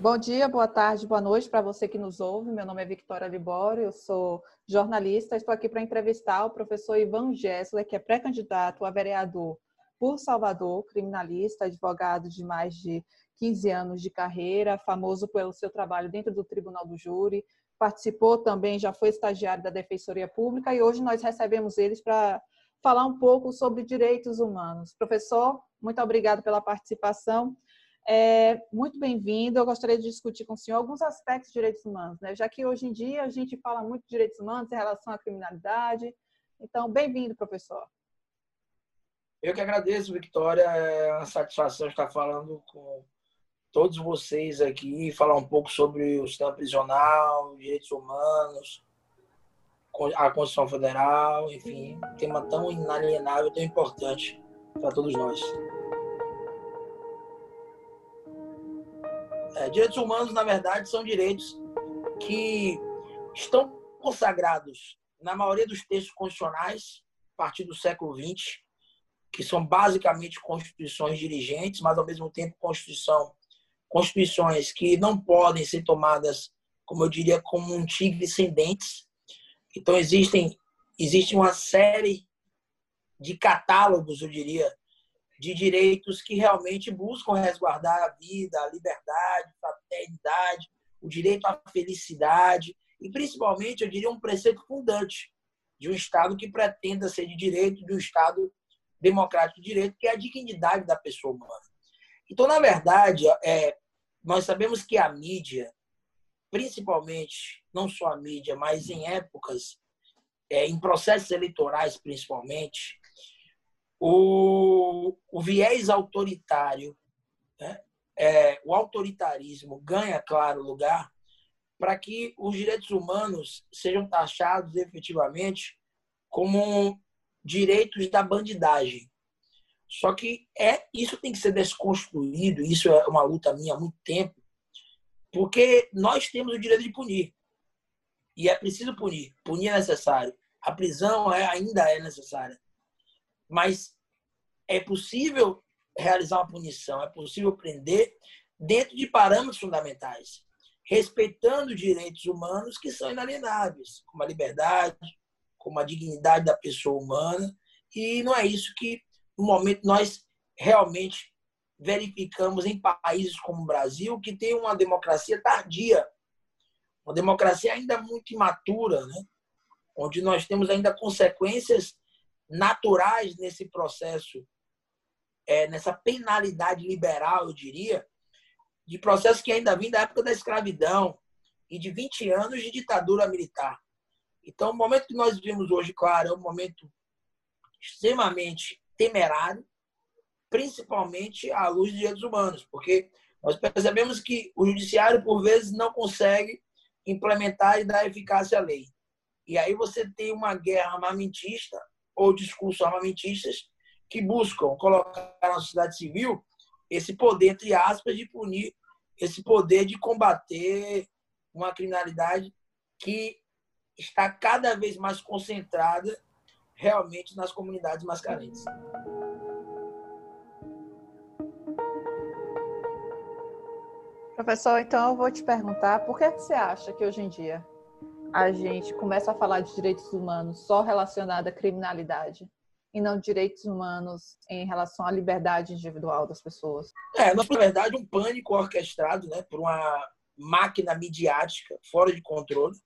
Bom dia, boa tarde, boa noite para você que nos ouve. Meu nome é Victoria Libório, eu sou jornalista. Estou aqui para entrevistar o professor Ivan Gessler, que é pré-candidato a vereador por Salvador, criminalista, advogado de mais de 15 anos de carreira, famoso pelo seu trabalho dentro do Tribunal do Júri, participou também, já foi estagiário da Defensoria Pública e hoje nós recebemos eles para falar um pouco sobre direitos humanos. Professor, muito obrigado pela participação. É, muito bem-vindo. Eu gostaria de discutir com o senhor alguns aspectos de direitos humanos, né? já que hoje em dia a gente fala muito de direitos humanos em relação à criminalidade. Então, bem-vindo, professor. Eu que agradeço, Victoria. É uma satisfação estar falando com todos vocês aqui, falar um pouco sobre o sistema prisional, direitos humanos, a Constituição Federal, enfim, tema tão inalienável, tão importante para todos nós. Direitos humanos, na verdade, são direitos que estão consagrados na maioria dos textos constitucionais, a partir do século XX, que são basicamente constituições dirigentes, mas ao mesmo tempo constituição, constituições que não podem ser tomadas, como eu diria, como um tigre sem dentes. Então existem existe uma série de catálogos, eu diria, de direitos que realmente buscam resguardar a vida, a liberdade, a fraternidade, o direito à felicidade e, principalmente, eu diria, um preceito fundante de um Estado que pretenda ser de direito, de um Estado democrático de direito, que é a dignidade da pessoa humana. Então, na verdade, é, nós sabemos que a mídia, principalmente, não só a mídia, mas em épocas, é, em processos eleitorais principalmente, o, o viés autoritário, né? é, o autoritarismo ganha, claro, lugar para que os direitos humanos sejam taxados efetivamente como direitos da bandidagem. Só que é isso tem que ser desconstruído, isso é uma luta minha há muito tempo, porque nós temos o direito de punir. E é preciso punir. Punir é necessário. A prisão é, ainda é necessária. Mas é possível realizar uma punição, é possível prender dentro de parâmetros fundamentais, respeitando direitos humanos que são inalienáveis, como a liberdade, como a dignidade da pessoa humana. E não é isso que, no momento, nós realmente verificamos em países como o Brasil, que tem uma democracia tardia, uma democracia ainda muito imatura, né? onde nós temos ainda consequências naturais nesse processo, é, nessa penalidade liberal, eu diria, de processos que ainda vêm da época da escravidão e de 20 anos de ditadura militar. Então, o momento que nós vivemos hoje, claro, é um momento extremamente temerário, principalmente à luz dos direitos humanos, porque nós percebemos que o judiciário, por vezes, não consegue implementar e dar eficácia à lei. E aí você tem uma guerra armamentista ou discursos armamentistas que buscam colocar na sociedade civil esse poder, entre aspas, de punir, esse poder de combater uma criminalidade que está cada vez mais concentrada realmente nas comunidades mais carentes. Professor, então eu vou te perguntar, por que você acha que hoje em dia a gente começa a falar de direitos humanos só relacionado à criminalidade e não direitos humanos em relação à liberdade individual das pessoas. É, na verdade, um pânico orquestrado né, por uma máquina midiática fora de controle.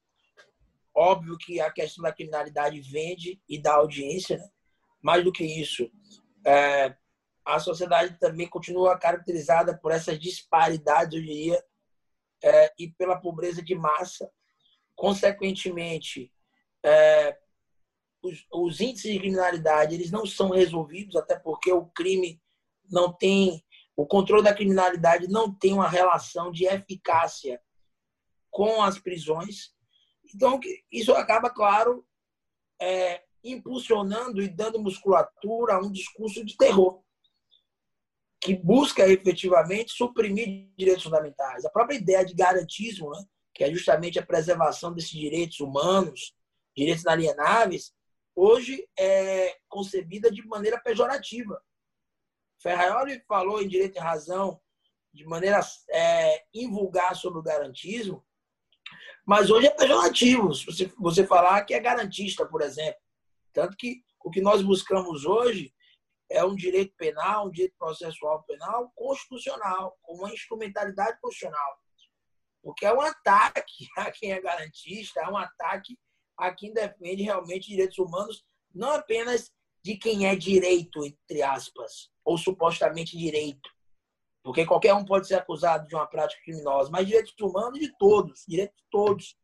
Óbvio que a questão da criminalidade vende e dá audiência, né? mais do que isso, é, a sociedade também continua caracterizada por essas disparidades, eu diria, é, e pela pobreza de massa Consequentemente, é, os, os, índices de criminalidade eles não são resolvidos, até porque o crime não tem, o controle da criminalidade não tem uma relação de eficácia com as prisões. Então, isso acaba, claro, é, impulsionando e dando musculatura a um discurso de terror que busca efetivamente suprimir direitos fundamentais. A própria ideia de garantismo, né, que é justamente a preservação desses direitos humanos, direitos inalienáveis, hoje é concebida de maneira pejorativa. Ferraioli falou em Direito e Razão de maneira é, invulgar sobre o garantismo, mas hoje é pejorativo você, você falar que é garantista, por exemplo. Tanto que o que nós buscamos hoje é um direito penal, um direito processual penal constitucional, com uma instrumentalidade constitucional. Porque é um ataque a quem é garantista, é um ataque a quem defende realmente direitos humanos, não apenas de quem é direito, entre aspas, ou supostamente direito. Porque qualquer um pode ser acusado de uma prática criminosa, mas direitos humanos de todos, direitos de todos.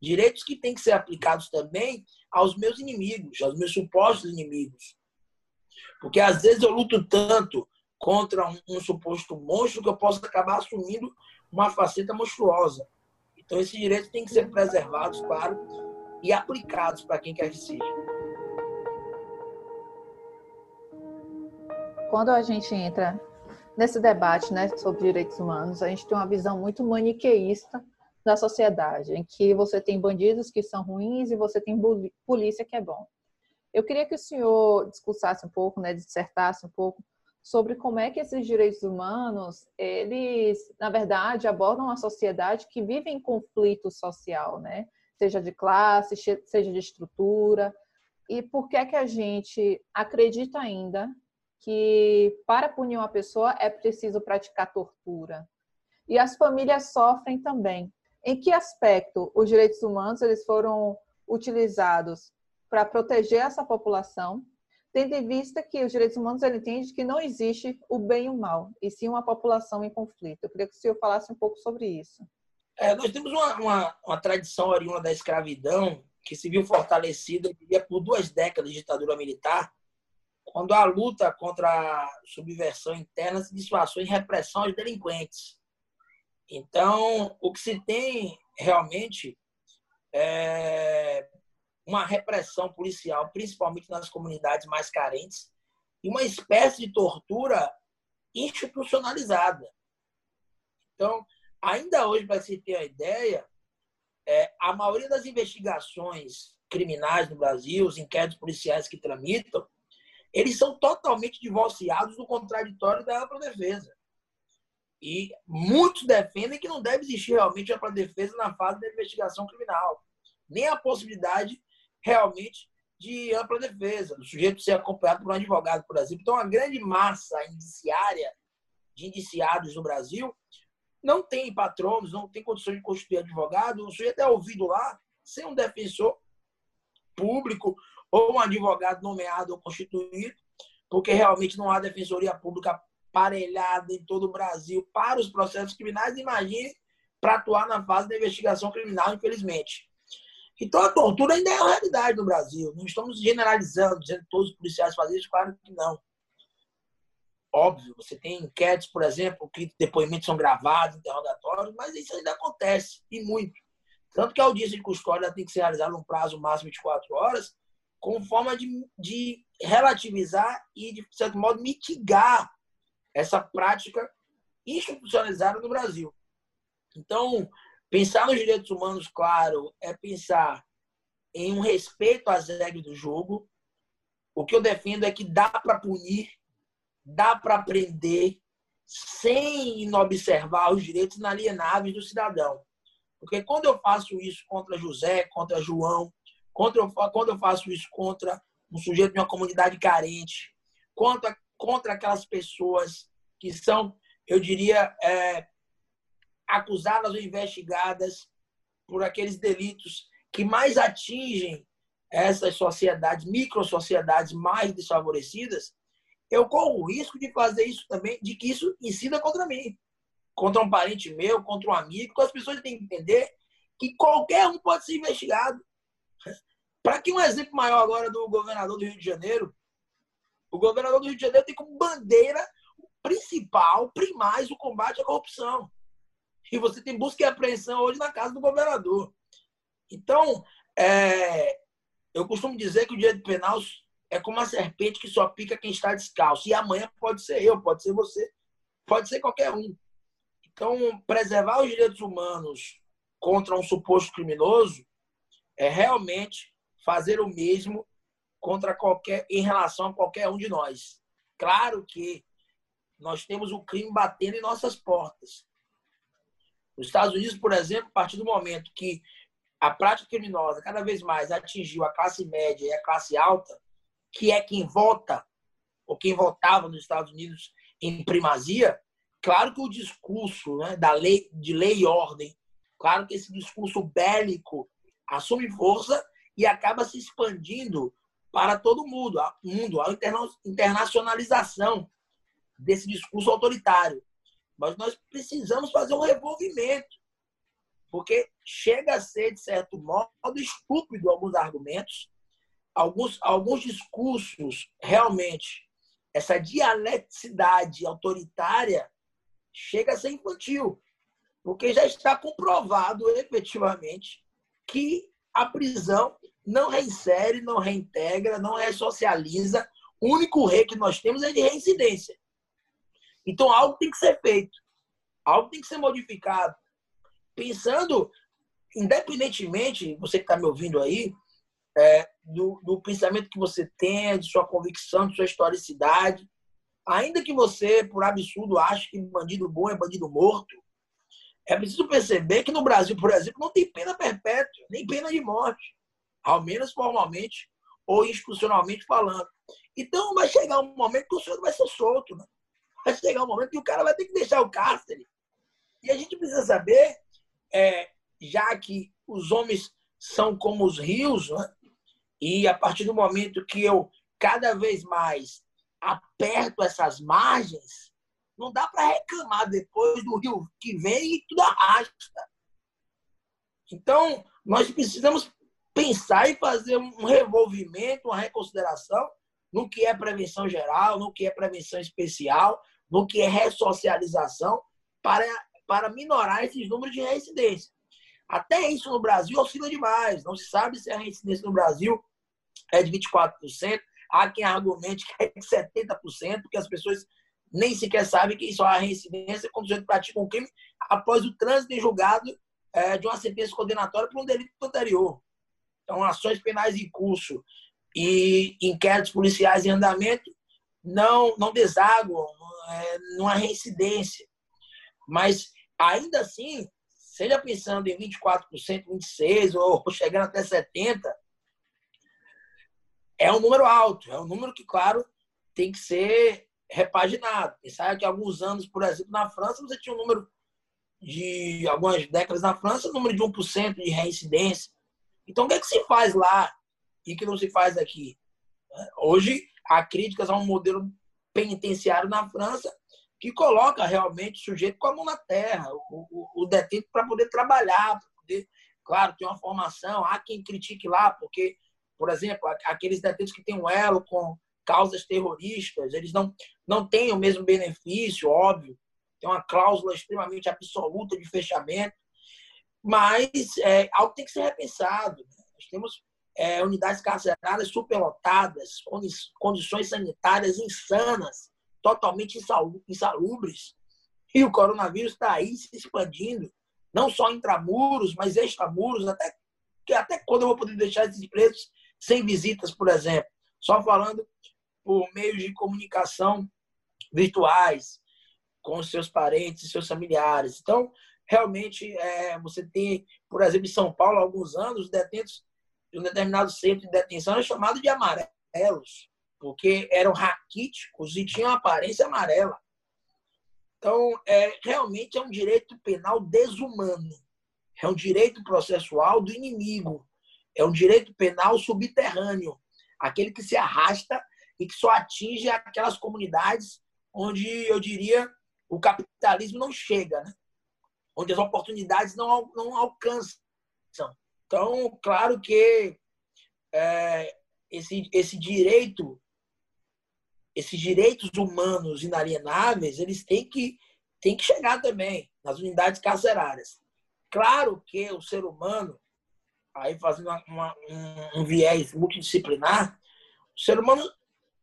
Direitos que têm que ser aplicados também aos meus inimigos, aos meus supostos inimigos. Porque às vezes eu luto tanto contra um, um suposto monstro que eu posso acabar assumindo uma faceta monstruosa. Então esses direitos têm que ser preservados, claro, e aplicados para quem quer que seja. Quando a gente entra nesse debate né, sobre direitos humanos, a gente tem uma visão muito maniqueísta da sociedade, em que você tem bandidos que são ruins e você tem polícia que é bom. Eu queria que o senhor discursasse um pouco, né, dissertasse um pouco sobre como é que esses direitos humanos, eles, na verdade, abordam uma sociedade que vive em conflito social, né? Seja de classe, seja de estrutura. E por que é que a gente acredita ainda que para punir uma pessoa é preciso praticar tortura? E as famílias sofrem também. Em que aspecto os direitos humanos eles foram utilizados para proteger essa população tendo em vista que os direitos humanos ele entende que não existe o bem e o mal, e sim uma população em conflito. Eu queria que o senhor falasse um pouco sobre isso. É, nós temos uma, uma, uma, tradição oriunda da escravidão que se viu fortalecida por duas décadas de ditadura militar, quando a luta contra a subversão interna se disfarçou em repressão aos delinquentes. Então, o que se tem realmente é, uma repressão policial, principalmente nas comunidades mais carentes, e uma espécie de tortura institucionalizada. Então, ainda hoje, para se ter a ideia, é, a maioria das investigações criminais no Brasil, os inquéritos policiais que tramitam, eles são totalmente divorciados do contraditório da ampla defesa. E muitos defendem que não deve existir realmente ampla defesa na fase da investigação criminal. Nem a possibilidade realmente de ampla defesa, do sujeito ser acompanhado por um advogado, por exemplo. Então, a grande massa indiciária de indiciados no Brasil não tem patronos, não tem condições de constituir advogado, o sujeito é ouvido lá sem um defensor público ou um advogado nomeado ou constituído, porque realmente não há defensoria pública parelhada em todo o Brasil para os processos criminais. Imagine para atuar na fase da investigação criminal, infelizmente. Então a tortura ainda é uma realidade no Brasil. Não estamos generalizando, dizendo que todos os policiais fazem isso, claro que não. Óbvio, você tem enquetes, por exemplo, que depoimentos são gravados, interrogatórios, mas isso ainda acontece, e muito. Tanto que a audiência de custódia tem que ser realizada num prazo máximo de quatro horas, com forma de, de relativizar e, de certo modo, mitigar essa prática institucionalizada no Brasil. Então, Pensar nos direitos humanos, claro, é pensar em um respeito às regras do jogo. O que eu defendo é que dá para punir, dá para prender, sem inobservar os direitos inalienáveis do cidadão. Porque quando eu faço isso contra José, contra João, contra, quando eu faço isso contra um sujeito de uma comunidade carente, contra, contra aquelas pessoas que são, eu diria, é, acusadas ou investigadas por aqueles delitos que mais atingem essas sociedades, micro-sociedades mais desfavorecidas, eu corro o risco de fazer isso também, de que isso incida contra mim, contra um parente meu, contra um amigo, que as pessoas têm que entender que qualquer um pode ser investigado. Para que um exemplo maior agora do governador do Rio de Janeiro, o governador do Rio de Janeiro tem como bandeira principal, primais, o combate à corrupção e você tem busca e apreensão hoje na casa do governador. Então, é, eu costumo dizer que o direito penal é como uma serpente que só pica quem está descalço. E amanhã pode ser eu, pode ser você, pode ser qualquer um. Então, preservar os direitos humanos contra um suposto criminoso é realmente fazer o mesmo contra qualquer em relação a qualquer um de nós. Claro que nós temos o crime batendo em nossas portas. Nos Estados Unidos, por exemplo, a partir do momento que a prática criminosa cada vez mais atingiu a classe média e a classe alta, que é quem vota, ou quem votava nos Estados Unidos em primazia, claro que o discurso né, da lei, de lei e ordem, claro que esse discurso bélico assume força e acaba se expandindo para todo mundo, a mundo, a internacionalização desse discurso autoritário. Mas nós precisamos fazer um revolvimento, porque chega a ser, de certo modo, estúpido alguns argumentos, alguns, alguns discursos realmente, essa dialeticidade autoritária chega a ser infantil, porque já está comprovado efetivamente que a prisão não reinsere, não reintegra, não ressocializa. O único rei que nós temos é de reincidência. Então, algo tem que ser feito. Algo tem que ser modificado. Pensando, independentemente, você que está me ouvindo aí, é, do, do, pensamento que você tem, de sua convicção, de sua historicidade, ainda que você, por absurdo, ache que bandido bom é bandido morto, é preciso perceber que no Brasil, por exemplo, não tem pena perpétua, nem pena de morte, ao menos formalmente ou institucionalmente falando. Então vai chegar um momento que o senhor vai ser solto, né? vai chegar um momento que o cara vai ter que deixar o cárcere. E a gente precisa saber, é, já que os homens são como os rios, né? E a partir do momento que eu cada vez mais aperto essas margens, não dá para reclamar depois do rio que vem e tudo arrasta. Então, nós precisamos pensar e fazer um revolvimento, uma reconsideração no que é prevenção geral, no que é prevenção especial, no que é ressocialização, para, para minorar esses números de reincidência. Até isso no Brasil oscila demais. Não se sabe se a reincidência no Brasil é de 24%. Há quem argumente que é de 70%, porque as pessoas nem sequer sabem que só há reincidência quando o sujeito pratica um crime após o trânsito em julgado é, de uma sentença condenatória por um delito anterior. Então, ações penais em curso e inquéritos policiais em andamento não, não desaguam é, numa reincidência. Mas, ainda assim, seja pensando em 24%, 26% ou chegando até 70%, é um número alto. É um número que, claro, tem que ser repaginado. Sabe que alguns anos, por exemplo, na França, você tinha um número de algumas décadas na França, um número de 1% de reincidência. Então, o que é que se faz lá e que não se faz aqui? Hoje, há críticas a um modelo penitenciário na França que coloca realmente o sujeito com a mão na terra, o, o, o detento para poder trabalhar, para poder, claro, ter uma formação. Há quem critique lá, porque, por exemplo, aqueles detentos que têm um elo com causas terroristas, eles não, não têm o mesmo benefício, óbvio. Tem uma cláusula extremamente absoluta de fechamento, mas é, algo tem que ser repensado. Né? Nós temos é, unidades carcerárias superlotadas, condições sanitárias insanas, totalmente insalubres. E o coronavírus está aí se expandindo, não só intramuros, mas extramuros, até, até quando eu vou poder deixar esses presos sem visitas, por exemplo. Só falando por meios de comunicação virtuais com seus parentes seus familiares. Então, realmente, é, você tem, por exemplo, em São Paulo, há alguns anos, os detentos de um determinado centro de detenção eram chamados de amarelos, porque eram raquíticos e tinham aparência amarela. Então, é, realmente é um direito penal desumano. É um direito processual do inimigo. É um direito penal subterrâneo. Aquele que se arrasta e que só atinge aquelas comunidades onde, eu diria, o capitalismo não chega, né? onde as oportunidades não, não alcançam. Então, claro que é, esse, esse direito, esses direitos humanos inalienáveis, eles têm que, têm que chegar também nas unidades carcerárias. Claro que o ser humano, aí fazendo uma, uma, um, um viés multidisciplinar, o ser humano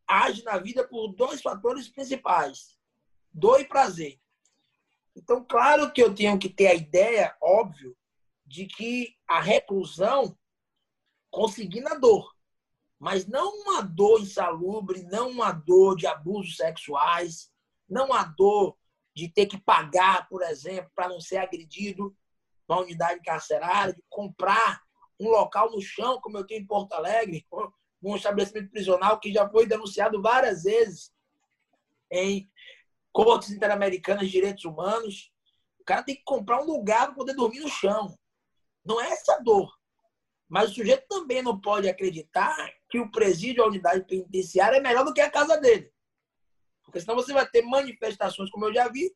age na vida por dois fatores principais: dor e prazer. Então, claro que eu tenho que ter a ideia, óbvio, de que a reclusão consigna dor, mas não uma dor insalubre, não uma dor de abusos sexuais, não a dor de ter que pagar, por exemplo, para não ser agredido numa unidade carcerária, de comprar um local no chão, como eu tenho em Porto Alegre, um estabelecimento prisional que já foi denunciado várias vezes em cortes interamericanas de direitos humanos. O cara tem que comprar um lugar para poder dormir no chão. Não é essa dor. Mas o sujeito também não pode acreditar que o presídio, a unidade penitenciária, é melhor do que a casa dele. Porque senão você vai ter manifestações, como eu já vi,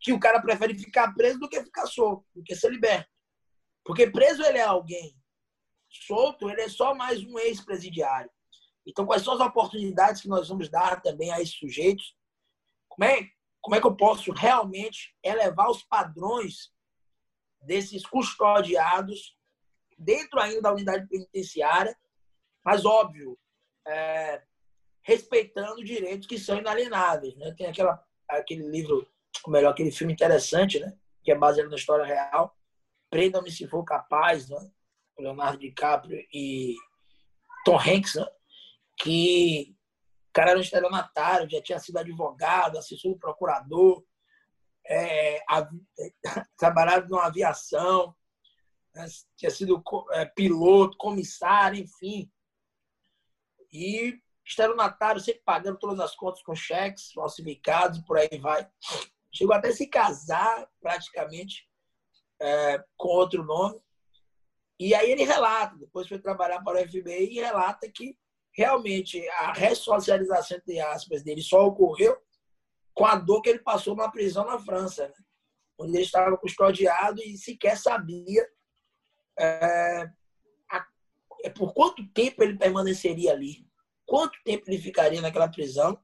que o cara prefere ficar preso do que ficar solto, do que ser liberto. Porque preso ele é alguém, solto ele é só mais um ex-presidiário. Então, quais são as oportunidades que nós vamos dar também a esses sujeitos? Como é, como é que eu posso realmente elevar os padrões desses custodiados dentro ainda da unidade penitenciária, mas óbvio, é, respeitando direitos que são inalienáveis. Né? Tem aquela, aquele livro, ou melhor, aquele filme interessante, né? que é baseado na história real, Prenda-me se for capaz, né? Leonardo DiCaprio e Tom Hanks, né? que o cara era um estelionatário, já tinha sido advogado, assessor do procurador, é, trabalhado numa aviação, né? tinha sido é, piloto, comissário, enfim. E estelionatário, sempre pagando todas as contas com cheques falsificados, por aí vai. Chegou até a se casar, praticamente, é, com outro nome. E aí ele relata, depois foi trabalhar para o FBI e relata que realmente a ressocialização, entre aspas, dele só ocorreu com a dor que ele passou na prisão na França, né? onde ele estava custodiado e sequer sabia é, a, é, por quanto tempo ele permaneceria ali, quanto tempo ele ficaria naquela prisão.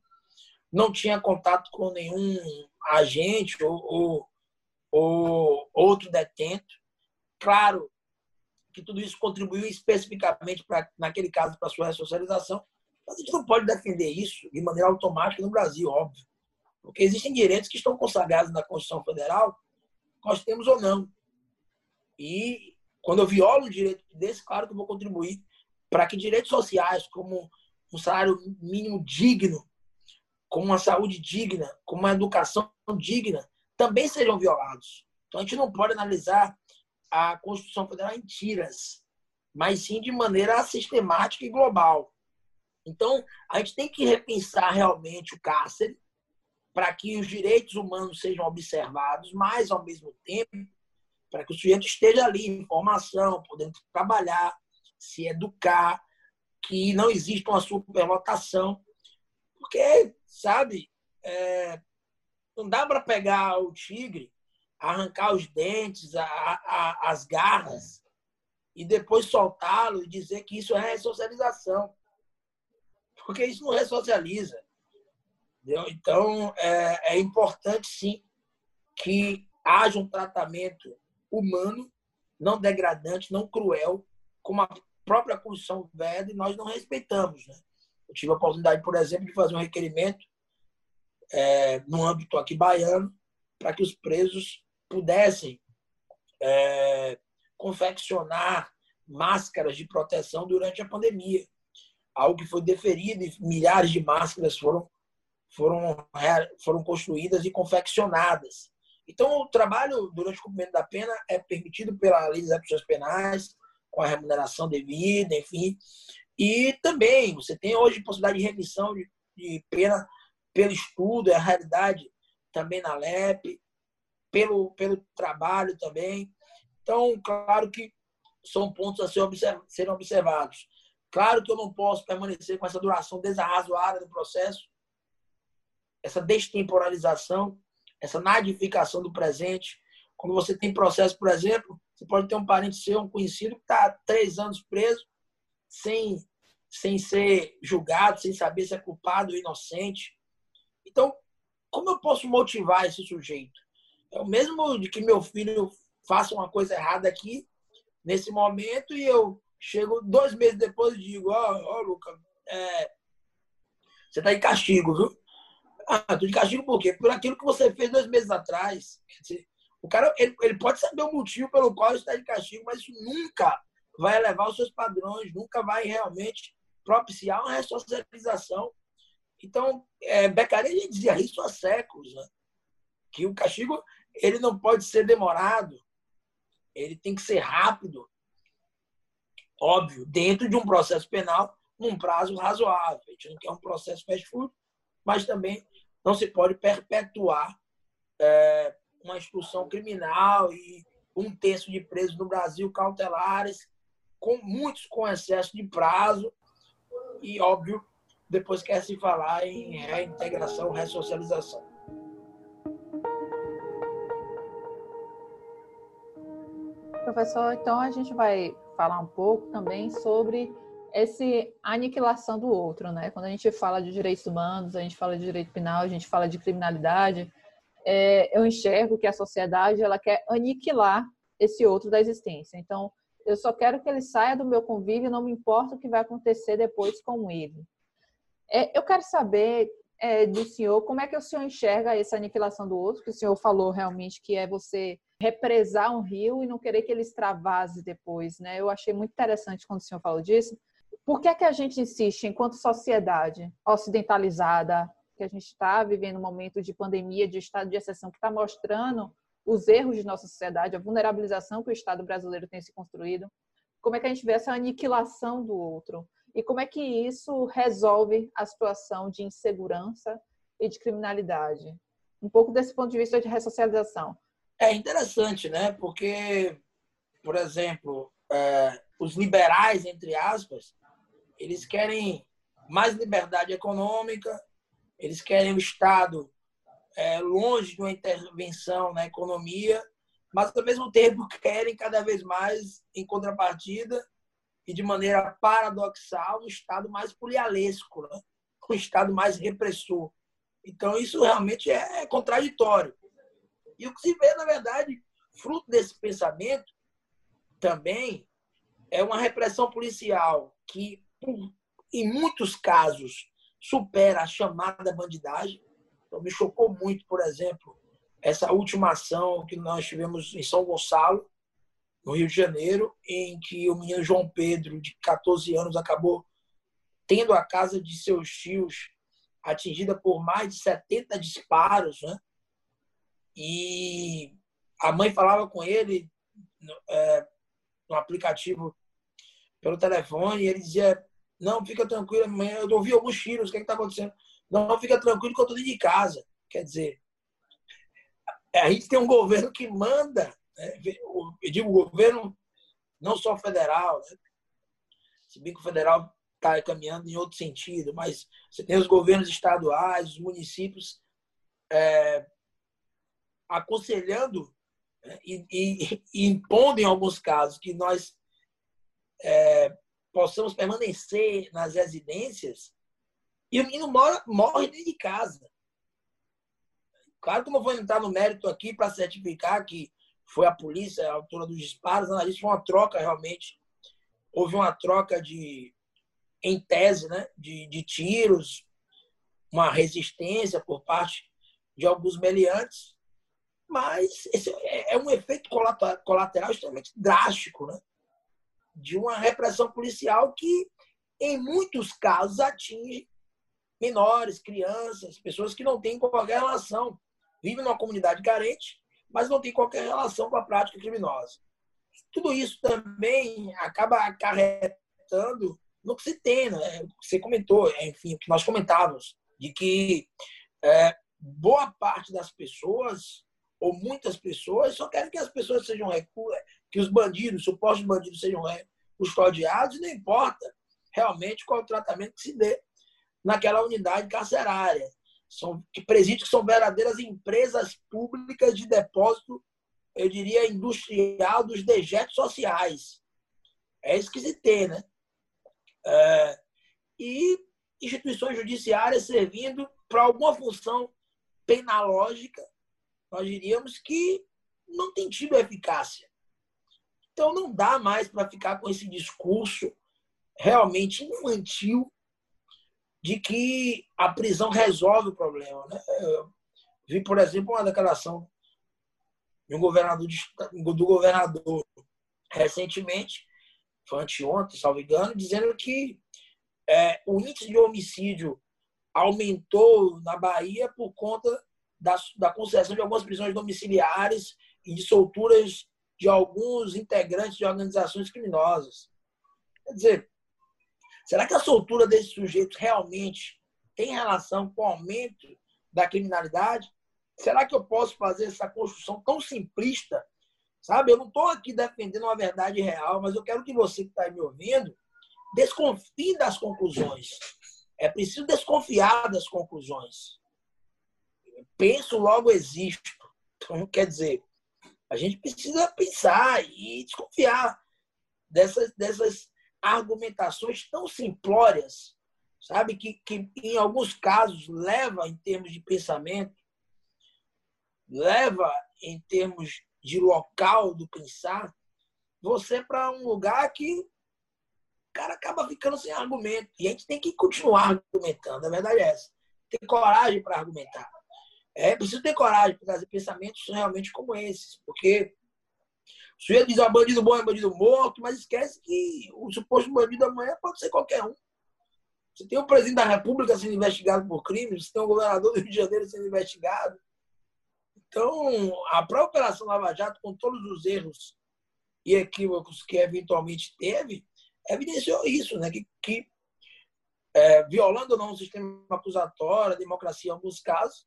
Não tinha contato com nenhum agente ou, ou, ou outro detento. Claro que tudo isso contribuiu especificamente, para naquele caso, para a sua ressocialização, mas a gente não pode defender isso de maneira automática no Brasil, óbvio. Porque existem direitos que estão consagrados na Constituição Federal, nós temos ou não. E quando eu violo um direito desse, claro que eu vou contribuir para que direitos sociais, como um salário mínimo digno, como uma saúde digna, como uma educação digna, também sejam violados. Então a gente não pode analisar a Constituição Federal em tiras, mas sim de maneira sistemática e global. Então, a gente tem que repensar realmente o cárcere para que os direitos humanos sejam observados, mas, ao mesmo tempo, para que o sujeito esteja ali em formação, podendo trabalhar, se educar, que não exista uma superlotação. Porque, sabe, é, não dá para pegar o tigre, arrancar os dentes, a, a, as garras, e depois soltá-lo e dizer que isso é ressocialização. Porque isso não ressocializa. Entendeu? Então, é, é importante, sim, que haja um tratamento humano, não degradante, não cruel, como a própria Constituição veda e nós não respeitamos. Né? Eu tive a oportunidade, por exemplo, de fazer um requerimento é, no âmbito aqui baiano para que os presos pudessem é, confeccionar máscaras de proteção durante a pandemia. Algo que foi deferido e milhares de máscaras foram foram, foram construídas e confeccionadas. Então, o trabalho durante o cumprimento da pena é permitido pela lei das execuções penais, com a remuneração devida, enfim. E também, você tem hoje possibilidade de remissão de, de pena pelo estudo, é a realidade também na LEP, pelo, pelo trabalho também. Então, claro que são pontos a ser observ serem observados. Claro que eu não posso permanecer com essa duração desarrazoada do processo, essa destemporalização, essa nadificação do presente. Quando você tem processo, por exemplo, você pode ter um parente seu, um conhecido, que está três anos preso, sem, sem ser julgado, sem saber se é culpado ou inocente. Então, como eu posso motivar esse sujeito? É o mesmo de que meu filho faça uma coisa errada aqui, nesse momento, e eu chego dois meses depois e digo: Ó, oh, oh, Luca, é, você está em castigo, viu? Ah, tô de castigo por quê? Por aquilo que você fez dois meses atrás. O cara ele, ele pode saber o motivo pelo qual está de castigo, mas isso nunca vai elevar os seus padrões, nunca vai realmente propiciar uma ressocialização. Então, é, Beccaria dizia isso há séculos, né? que o castigo ele não pode ser demorado, ele tem que ser rápido, óbvio, dentro de um processo penal, num prazo razoável. A gente não quer um processo fast food, mas também não se pode perpetuar é, uma instrução criminal e um terço de presos no Brasil cautelares, com muitos com excesso de prazo e, óbvio, depois quer se falar em reintegração, ressocialização. Professor, então a gente vai falar um pouco também sobre essa aniquilação do outro, né? Quando a gente fala de direitos humanos, a gente fala de direito penal, a gente fala de criminalidade, é, eu enxergo que a sociedade ela quer aniquilar esse outro da existência. Então, eu só quero que ele saia do meu convívio, não me importa o que vai acontecer depois com ele. É, eu quero saber é, do senhor como é que o senhor enxerga essa aniquilação do outro, que o senhor falou realmente que é você represar um rio e não querer que ele extravase depois, né? Eu achei muito interessante quando o senhor falou disso. Por que, é que a gente insiste, enquanto sociedade ocidentalizada, que a gente está vivendo um momento de pandemia, de estado de exceção, que está mostrando os erros de nossa sociedade, a vulnerabilização que o Estado brasileiro tem se construído, como é que a gente vê essa aniquilação do outro? E como é que isso resolve a situação de insegurança e de criminalidade? Um pouco desse ponto de vista de ressocialização. É interessante, né? Porque, por exemplo, é, os liberais, entre aspas, eles querem mais liberdade econômica, eles querem o Estado é, longe de uma intervenção na economia, mas ao mesmo tempo querem cada vez mais, em contrapartida e de maneira paradoxal, um Estado mais polialesco, né? um Estado mais repressor. Então, isso realmente é contraditório. E o que se vê, na verdade, fruto desse pensamento, também é uma repressão policial que, em muitos casos, supera a chamada bandidagem. Então, me chocou muito, por exemplo, essa última ação que nós tivemos em São Gonçalo, no Rio de Janeiro, em que o menino João Pedro, de 14 anos, acabou tendo a casa de seus tios atingida por mais de 70 disparos, né? E a mãe falava com ele é, no aplicativo pelo telefone, e ele dizia: Não, fica tranquilo, mãe, eu ouvi alguns tiros, o que é está acontecendo? Não, fica tranquilo que eu estou dentro de casa. Quer dizer, a gente tem um governo que manda, né? eu digo governo não só federal, né? se bem que o federal está caminhando em outro sentido, mas você tem os governos estaduais, os municípios é, aconselhando né? e, e, e, impondo em alguns casos que nós é, possamos permanecer nas residências e o menino mora, morre dentro de casa. Claro que não vou entrar no mérito aqui para certificar que foi a polícia a autora dos disparos, isso foi uma troca realmente. Houve uma troca de, em tese, né, de, de tiros, uma resistência por parte de alguns meliantes, mas esse é, é um efeito colateral extremamente drástico, né? de uma repressão policial que, em muitos casos, atinge menores, crianças, pessoas que não têm qualquer relação, vivem numa comunidade carente, mas não têm qualquer relação com a prática criminosa. Tudo isso também acaba acarretando no que se tem, né? Você comentou, enfim, o que nós comentávamos, de que é, boa parte das pessoas, ou muitas pessoas, só querem que as pessoas sejam que os bandidos, supostos bandidos, sejam custodiados, e não importa realmente qual é o tratamento que se dê naquela unidade carcerária. São presídios que são verdadeiras empresas públicas de depósito, eu diria, industrial dos dejetos sociais. É isso né? É, e instituições judiciárias servindo para alguma função penalógica, nós diríamos que não tem tido eficácia. Então não dá mais para ficar com esse discurso realmente infantil de que a prisão resolve o problema. Né? Eu vi, por exemplo, uma declaração de um governador do governador recentemente, foi anteontem, salvo engano, dizendo que é, o índice de homicídio aumentou na Bahia por conta da, da concessão de algumas prisões domiciliares e de solturas de alguns integrantes de organizações criminosas. Quer dizer, será que a soltura desses sujeitos realmente tem relação com o aumento da criminalidade? Será que eu posso fazer essa construção tão simplista? Sabe, eu não estou aqui defendendo uma verdade real, mas eu quero que você que está me ouvindo desconfie das conclusões. É preciso desconfiar das conclusões. Penso, logo existo. Então, quer dizer, a gente precisa pensar e desconfiar dessas, dessas argumentações tão simplórias, sabe? Que, que, em alguns casos, leva, em termos de pensamento, leva, em termos de local do pensar, você para um lugar que o cara acaba ficando sem argumento. E a gente tem que continuar argumentando, a verdade é essa. Tem coragem para argumentar. É preciso ter coragem para trazer pensamentos realmente como esses, porque o sujeito diz, ah, bandido bom é bandido morto, mas esquece que o suposto bandido amanhã pode ser qualquer um. Você tem o presidente da República sendo investigado por crimes, você tem o governador do Rio de Janeiro sendo investigado. Então, a própria Operação Lava Jato, com todos os erros e equívocos que eventualmente teve, evidenciou isso, né? que, que é, violando ou não o sistema acusatório, a democracia em alguns casos,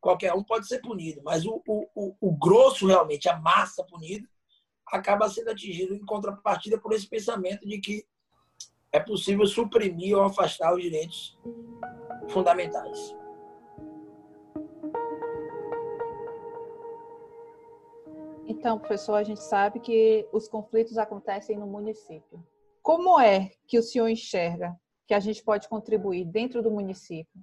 qualquer um pode ser punido, mas o, o, o grosso, realmente, a massa punida, acaba sendo atingido em contrapartida por esse pensamento de que é possível suprimir ou afastar os direitos fundamentais. Então, professor, a gente sabe que os conflitos acontecem no município. Como é que o senhor enxerga que a gente pode contribuir dentro do município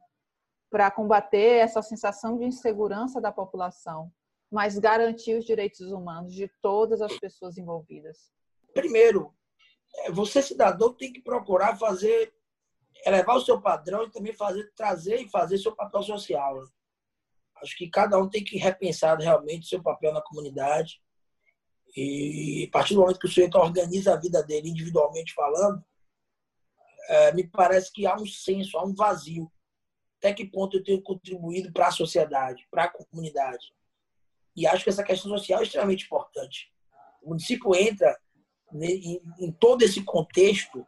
para combater essa sensação de insegurança da população, mas garantir os direitos humanos de todas as pessoas envolvidas? Primeiro, é, você cidadão tem que procurar fazer elevar o seu padrão e também fazer trazer e fazer seu papel social. Né? Acho que cada um tem que repensar realmente seu papel na comunidade. E a partir do momento que o sujeito organiza a vida dele individualmente falando, é, me parece que há um senso, há um vazio até que ponto eu tenho contribuído para a sociedade, para a comunidade. E acho que essa questão social é extremamente importante. O município entra em todo esse contexto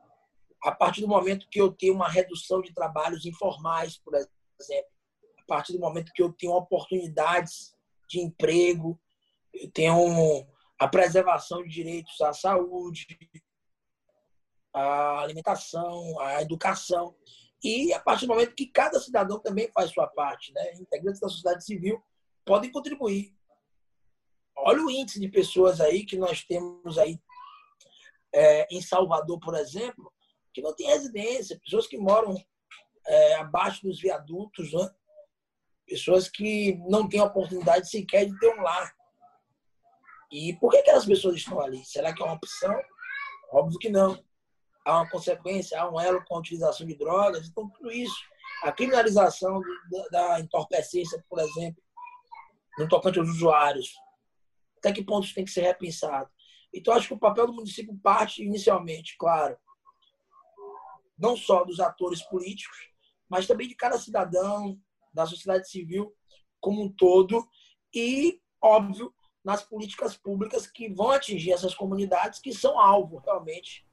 a partir do momento que eu tenho uma redução de trabalhos informais, por exemplo, a partir do momento que eu tenho oportunidades de emprego, eu tenho a preservação de direitos à saúde, à alimentação, à educação. E a partir do momento que cada cidadão também faz sua parte, né? integrantes da sociedade civil podem contribuir. Olha o índice de pessoas aí que nós temos aí é, em Salvador, por exemplo, que não tem residência, pessoas que moram é, abaixo dos viadutos, né? pessoas que não têm oportunidade sequer de ter um lar. E por que aquelas pessoas estão ali? Será que é uma opção? Óbvio que não há uma consequência, há um elo com a utilização de drogas, então tudo isso. A criminalização da entorpecência, por exemplo, no tocante aos usuários. Até que ponto isso tem que ser repensado? Então, acho que o papel do município parte inicialmente, claro, não só dos atores políticos, mas também de cada cidadão, da sociedade civil como um todo, e, óbvio, nas políticas públicas que vão atingir essas comunidades que são alvo, realmente,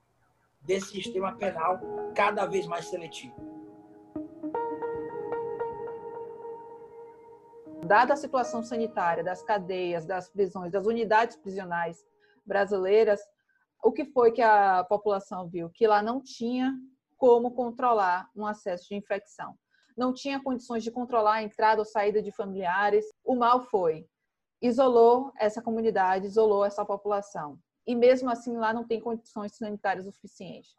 desse sistema penal cada vez mais seletivo. Dada a situação sanitária das cadeias, das prisões, das unidades prisionais brasileiras, o que foi que a população viu? Que lá não tinha como controlar um acesso de infecção. Não tinha condições de controlar a entrada ou saída de familiares. O mal foi, isolou essa comunidade, isolou essa população e mesmo assim lá não tem condições sanitárias suficientes.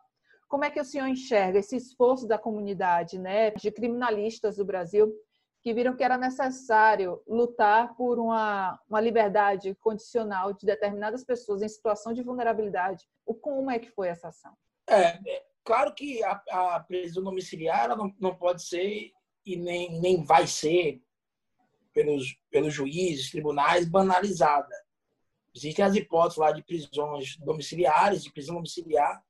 Como é que o senhor enxerga esse esforço da comunidade, né, de criminalistas do Brasil, que viram que era necessário lutar por uma, uma liberdade condicional de determinadas pessoas em situação de vulnerabilidade? O como é que foi essa ação? É, é claro que a, a prisão domiciliar não, não pode ser e nem, nem vai ser pelos, pelos juízes, tribunais, banalizada. Existem as hipóteses lá de prisões domiciliares, de prisão domiciliar,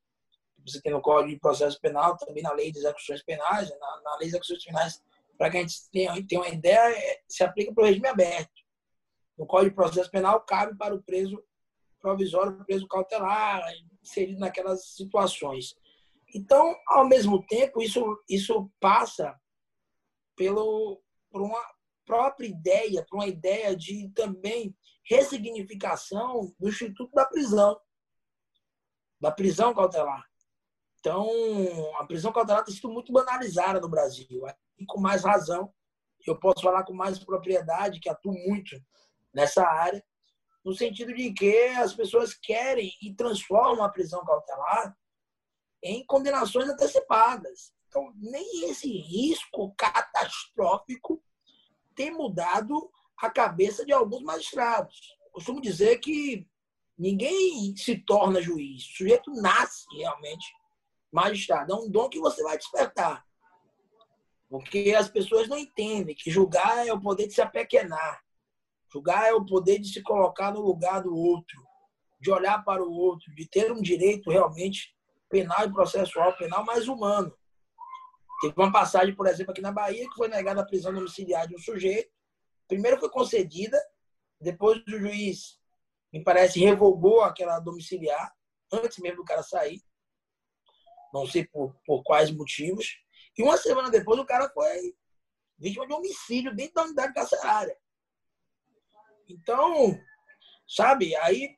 você tem no Código de Processo Penal, também na Lei de Execuções Penais, na, na Lei de Execuções Penais, para que a gente tenha, tenha uma ideia, é, se aplica para o regime aberto. No Código de Processo Penal, cabe para o preso provisório, o preso cautelar, inserido naquelas situações. Então, ao mesmo tempo, isso, isso passa pelo, por uma própria ideia, por uma ideia de também ressignificação do Instituto da Prisão, da prisão cautelar. Então, a prisão cautelar tem sido muito banalizada no Brasil, e com mais razão. Eu posso falar com mais propriedade, que atuo muito nessa área, no sentido de que as pessoas querem e transformam a prisão cautelar em condenações antecipadas. Então, nem esse risco catastrófico tem mudado a cabeça de alguns magistrados. Costumo dizer que ninguém se torna juiz. O sujeito nasce realmente magistrado. É um dom que você vai despertar. Porque as pessoas não entendem que julgar é o poder de se apequenar. Julgar é o poder de se colocar no lugar do outro, de olhar para o outro, de ter um direito realmente penal e processual penal mais humano. Teve uma passagem, por exemplo, aqui na Bahia, que foi negada a prisão domiciliar de um sujeito. Primeiro foi concedida, depois o juiz, me parece, revogou aquela domiciliar, antes mesmo do cara sair. Não sei por, por quais motivos. E uma semana depois o cara foi vítima de homicídio dentro da unidade carcerária. Então, sabe, aí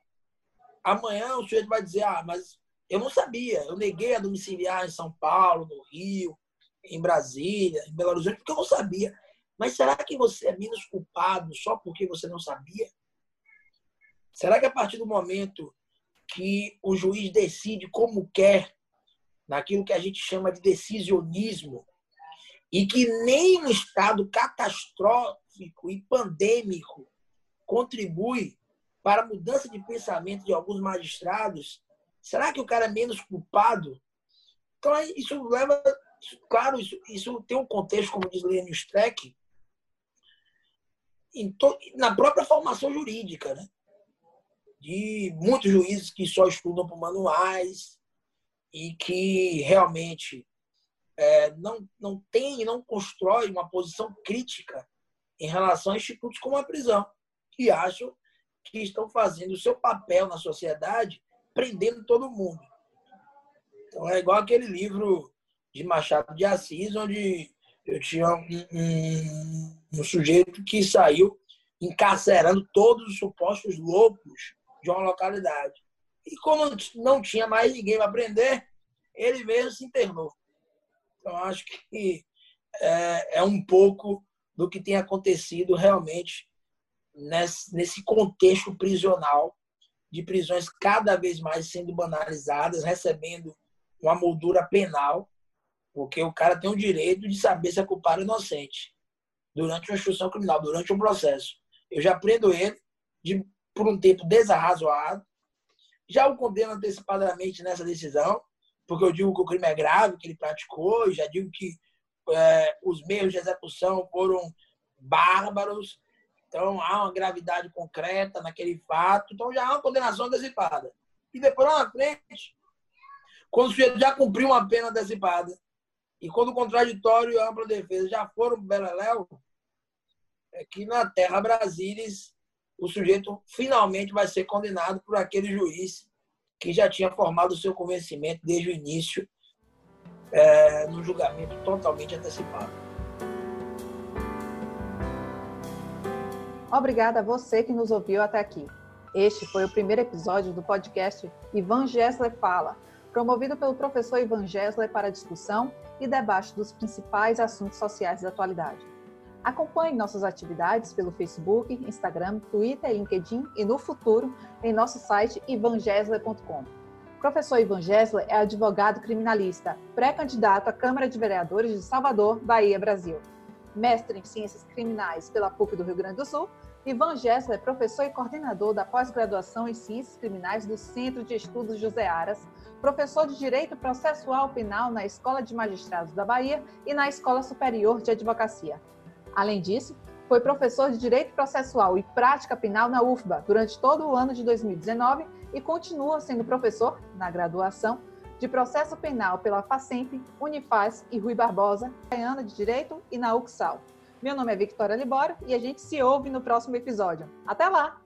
amanhã o sujeito vai dizer, ah, mas eu não sabia, eu neguei a domiciliar em São Paulo, no Rio, em Brasília, em Belo Horizonte, porque eu não sabia. Mas será que você é menos culpado só porque você não sabia? Será que a partir do momento que o juiz decide como quer, naquilo que a gente chama de decisionismo, e que nem um estado catastrófico e pandêmico contribui para a mudança de pensamento de alguns magistrados, será que o cara é menos culpado? Então, isso leva. Claro, isso, isso tem um contexto, como diz Lênin Streck, to, na própria formação jurídica, né? de muitos juízes que só estudam por manuais e que realmente é, não, não tem, não constrói uma posição crítica em relação a institutos como a prisão que acham que estão fazendo o seu papel na sociedade, prendendo todo mundo. Então é igual aquele livro de Machado de Assis, onde eu tinha um, um, um sujeito que saiu encarcerando todos os supostos loucos de uma localidade. E como não tinha mais ninguém para prender, ele mesmo se internou. Então, acho que é, é um pouco do que tem acontecido realmente nesse contexto prisional, de prisões cada vez mais sendo banalizadas, recebendo uma moldura penal, porque o cara tem o direito de saber se é culpado ou inocente durante uma instrução criminal, durante um processo. Eu já prendo ele de, por um tempo desarrazoado, já o condeno antecipadamente nessa decisão, porque eu digo que o crime é grave, que ele praticou, já digo que é, os meios de execução foram bárbaros, então, há uma gravidade concreta naquele fato. Então, já há uma condenação antecipada. E depois, lá na frente, quando o sujeito já cumpriu uma pena antecipada, e quando o contraditório e a ampla defesa já foram para Beleléu, é que na terra Brasília o sujeito finalmente vai ser condenado por aquele juiz que já tinha formado o seu convencimento desde o início, é, no julgamento totalmente antecipado. Obrigada a você que nos ouviu até aqui. Este foi o primeiro episódio do podcast Ivan Gessler Fala, promovido pelo professor Ivan Gessler para discussão e debate dos principais assuntos sociais da atualidade. Acompanhe nossas atividades pelo Facebook, Instagram, Twitter, LinkedIn e no futuro em nosso site ivangesler.com. Professor Ivan Gessler é advogado criminalista, pré-candidato à Câmara de Vereadores de Salvador, Bahia, Brasil mestre em Ciências Criminais pela PUC do Rio Grande do Sul, Ivan Gessler é professor e coordenador da pós-graduação em Ciências Criminais do Centro de Estudos José Aras, professor de Direito Processual Penal na Escola de Magistrados da Bahia e na Escola Superior de Advocacia. Além disso, foi professor de Direito Processual e Prática Penal na UFBA durante todo o ano de 2019 e continua sendo professor, na graduação, de processo penal pela FACEMP, Unifaz e Rui Barbosa, Baiana de Direito e na UXAL. Meu nome é Victoria Libório e a gente se ouve no próximo episódio. Até lá!